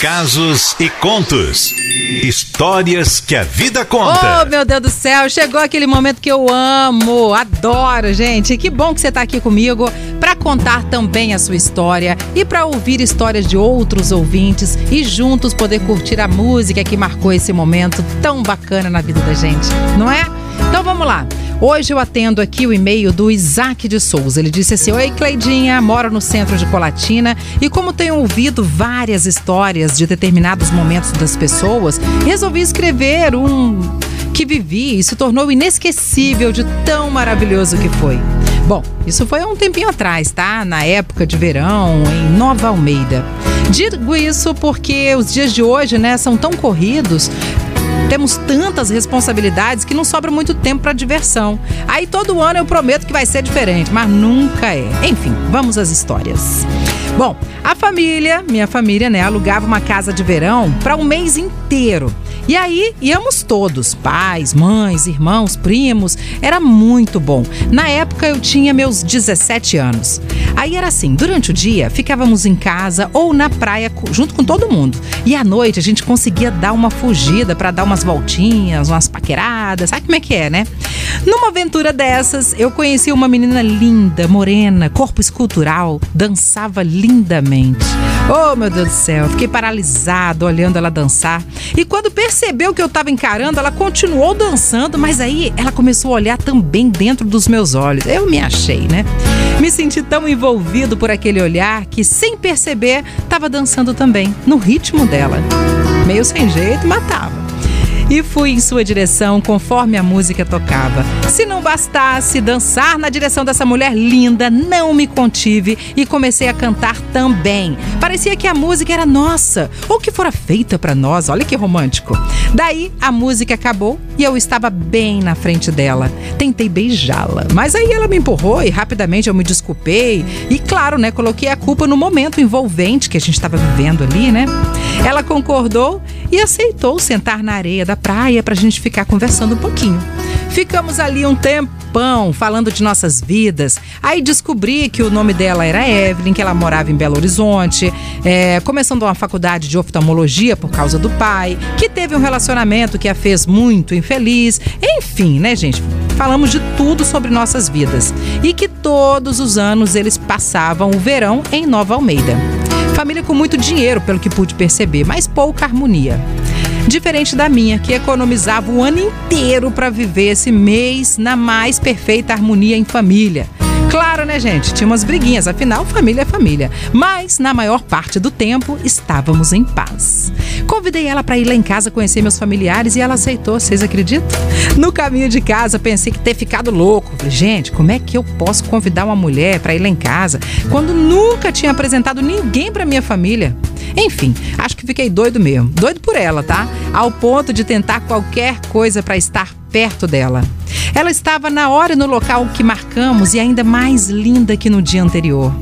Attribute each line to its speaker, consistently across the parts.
Speaker 1: Casos e contos. Histórias que a vida conta.
Speaker 2: Oh, meu Deus do céu, chegou aquele momento que eu amo, adoro, gente. Que bom que você está aqui comigo para contar também a sua história e para ouvir histórias de outros ouvintes e juntos poder curtir a música que marcou esse momento tão bacana na vida da gente, não é? Então vamos lá. Hoje eu atendo aqui o e-mail do Isaac de Souza. Ele disse assim: Oi, Cleidinha, moro no centro de Colatina e, como tenho ouvido várias histórias de determinados momentos das pessoas, resolvi escrever um que vivi e se tornou inesquecível de tão maravilhoso que foi. Bom, isso foi há um tempinho atrás, tá? Na época de verão, em Nova Almeida. Digo isso porque os dias de hoje, né, são tão corridos temos tantas responsabilidades que não sobra muito tempo para diversão. Aí todo ano eu prometo que vai ser diferente, mas nunca é. Enfim, vamos às histórias. Bom, a família, minha família, né, alugava uma casa de verão para um mês inteiro. E aí íamos todos, pais, mães, irmãos, primos. Era muito bom. Na época eu tinha meus 17 anos. Aí era assim, durante o dia ficávamos em casa ou na praia junto com todo mundo. E à noite a gente conseguia dar uma fugida para dar umas voltinhas, umas paqueradas, sabe como é que é, né? Numa aventura dessas, eu conheci uma menina linda, morena, corpo escultural, dançava lindamente. Oh, meu Deus do céu, fiquei paralisado olhando ela dançar. E quando percebeu que eu estava encarando, ela continuou dançando, mas aí ela começou a olhar também dentro dos meus olhos. Eu me achei, né? Me senti tão envolvido por aquele olhar que, sem perceber, estava dançando também, no ritmo dela. Meio sem jeito, matava e fui em sua direção conforme a música tocava. Se não bastasse dançar na direção dessa mulher linda, não me contive e comecei a cantar também. Parecia que a música era nossa, ou que fora feita para nós. Olha que romântico. Daí a música acabou e eu estava bem na frente dela. Tentei beijá-la, mas aí ela me empurrou e rapidamente eu me desculpei e claro, né, coloquei a culpa no momento envolvente que a gente estava vivendo ali, né? Ela concordou e aceitou sentar na areia da praia para a gente ficar conversando um pouquinho. Ficamos ali um tempão falando de nossas vidas. Aí descobri que o nome dela era Evelyn, que ela morava em Belo Horizonte, é, começando uma faculdade de oftalmologia por causa do pai, que teve um relacionamento que a fez muito infeliz. Enfim, né, gente? Falamos de tudo sobre nossas vidas. E que todos os anos eles passavam o verão em Nova Almeida. Família com muito dinheiro, pelo que pude perceber, mas pouca harmonia. Diferente da minha, que economizava o ano inteiro para viver esse mês na mais perfeita harmonia em família. Claro, né, gente? Tinha umas briguinhas, afinal, família é família. Mas, na maior parte do tempo, estávamos em paz. Convidei ela para ir lá em casa conhecer meus familiares e ela aceitou, vocês acreditam? No caminho de casa, pensei que ter ficado louco. Falei, gente, como é que eu posso convidar uma mulher para ir lá em casa quando nunca tinha apresentado ninguém para minha família? Enfim, acho que fiquei doido mesmo. Doido por ela, tá? Ao ponto de tentar qualquer coisa para estar perto dela. Ela estava na hora e no local que marcamos e ainda mais linda que no dia anterior.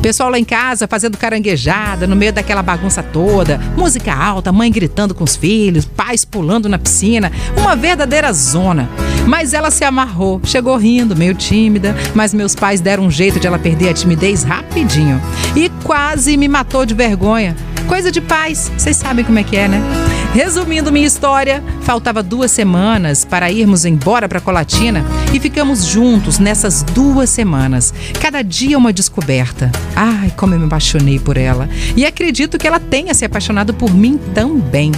Speaker 2: Pessoal lá em casa fazendo caranguejada no meio daquela bagunça toda, música alta, mãe gritando com os filhos, pais pulando na piscina, uma verdadeira zona. Mas ela se amarrou, chegou rindo, meio tímida, mas meus pais deram um jeito de ela perder a timidez rapidinho e quase me matou de vergonha. Coisa de paz, vocês sabem como é que é, né? Resumindo minha história, faltava duas semanas para irmos embora para Colatina e ficamos juntos nessas duas semanas. Cada dia uma descoberta. Ai, como eu me apaixonei por ela. E acredito que ela tenha se apaixonado por mim também.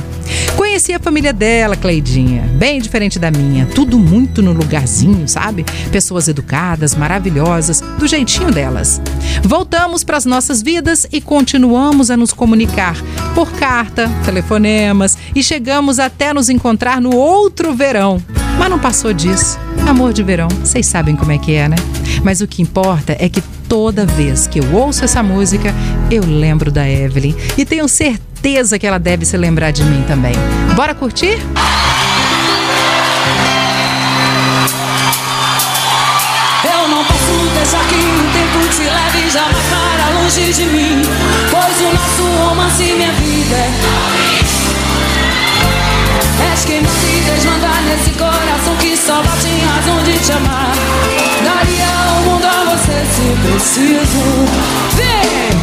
Speaker 2: Conheci a família dela, Cleidinha, bem diferente da minha, tudo muito no lugarzinho, sabe? Pessoas educadas, maravilhosas, do jeitinho delas. Voltamos para as nossas vidas e continuamos a nos comunicar por carta, telefonemas e chegamos até nos encontrar no outro verão. Mas não passou disso. Amor de verão, vocês sabem como é que é, né? Mas o que importa é que toda vez que eu ouço essa música, eu lembro da Evelyn e tenho certeza que ela deve se lembrar de mim também. Bora curtir?
Speaker 3: Eu não posso deixar que o tempo te leve jamais para longe de mim, pois o nosso romance minha vida é És quem me desmandar nesse coração que só bate razão de te amar. Daria o mundo a você se preciso. Vem!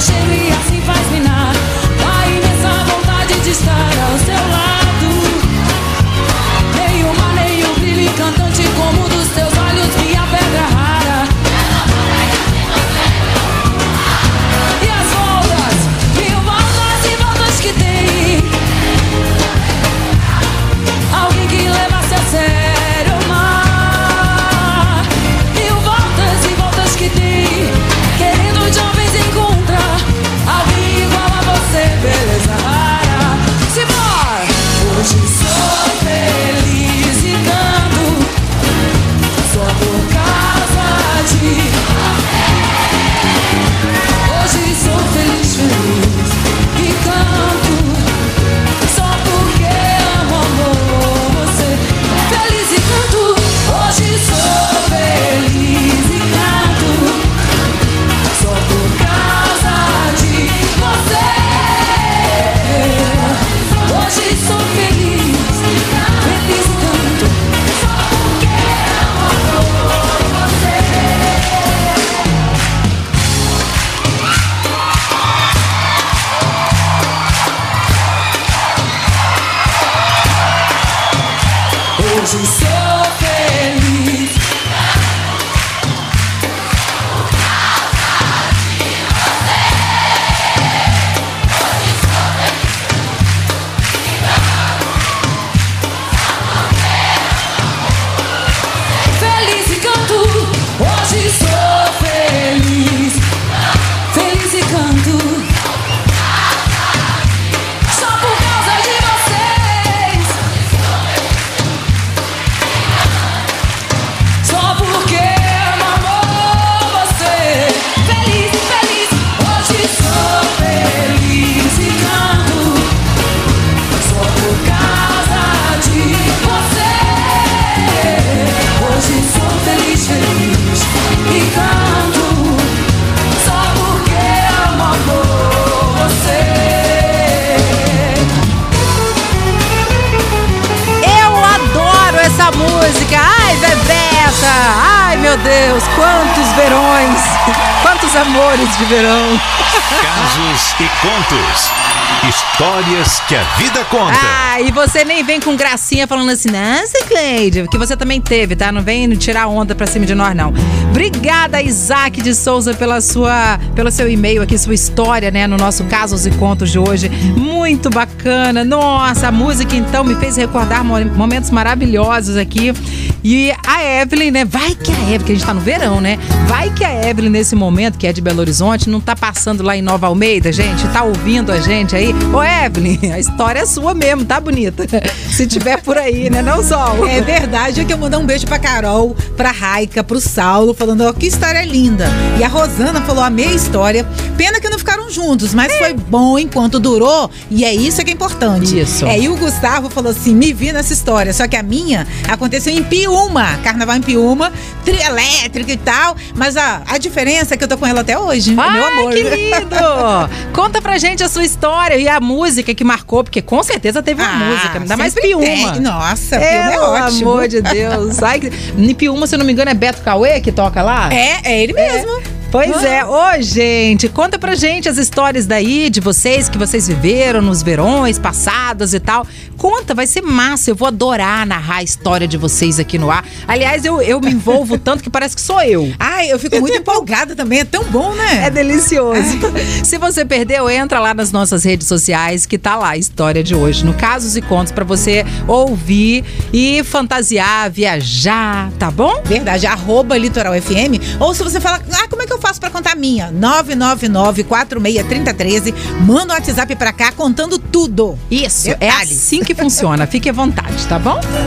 Speaker 2: chérie, así faz-me Deus, quantos verões. Quantos amores de verão.
Speaker 1: Casos e contos. Histórias que a vida conta.
Speaker 2: Ah, e você nem vem com gracinha falando assim, nossa, Cleide, que você também teve, tá? Não vem tirar onda pra cima de nós, não. Obrigada, Isaac de Souza, pela sua, pelo seu e-mail aqui, sua história, né? No nosso Casos e Contos de hoje. Muito bacana. Nossa, a música, então, me fez recordar mo- momentos maravilhosos aqui. E a Evelyn, né? Vai que a Evelyn, que a gente tá no verão, né? Vai que a Evelyn, nesse momento, que é de Belo Horizonte, não tá passando lá em Nova Almeida, gente? Tá ouvindo a gente aí? Ô, Evelyn, a história é sua mesmo, tá bonita? Se tiver por aí, né? Não Sol?
Speaker 4: É verdade, é que eu mandar um beijo pra Carol, pra Raica, pro Saulo, falando, ó, que história linda. E a Rosana falou, amei a história. Pena que não ficaram juntos, mas foi bom enquanto durou, e é isso que é importante.
Speaker 2: Isso.
Speaker 4: É, e o Gustavo falou assim, me vi nessa história, só que a minha aconteceu em Piúma, carnaval em Piúma, trio elétrico e tal, mas a, a diferença é que eu tô com ela até hoje, é
Speaker 2: Ai,
Speaker 4: meu amor.
Speaker 2: que lindo! Conta pra gente a sua história e a música que marcou, porque com certeza teve uma
Speaker 4: Ah,
Speaker 2: música, ainda mais Piúma.
Speaker 4: tem. Nossa, é
Speaker 2: Pelo
Speaker 4: ótimo.
Speaker 2: amor de Deus. Ai, Piúma, se eu não me engano, é Beto Cauê que toca lá?
Speaker 4: É, é ele mesmo.
Speaker 2: Pois
Speaker 4: Ah.
Speaker 2: é. Ô, gente, conta pra gente as histórias daí de vocês, que vocês viveram nos verões passados e tal. Conta, vai ser massa. Eu vou adorar narrar a história de vocês aqui no ar. Aliás, eu, eu me envolvo tanto que parece que sou eu.
Speaker 4: Ai, eu fico muito empolgada também, é tão bom, né?
Speaker 2: É delicioso. Se você perdeu, entra lá nas nossas redes sociais que tá lá a história de hoje, no Casos e Contos, pra você ouvir e fantasiar, viajar, tá bom?
Speaker 4: Verdade, arroba Litoral FM. Ou se você fala, ah, como é que eu faço pra contar a minha? 999-463013. Manda um WhatsApp pra cá contando tudo.
Speaker 2: Isso, é
Speaker 4: Detalhes.
Speaker 2: assim que funciona. Fique à vontade, tá bom?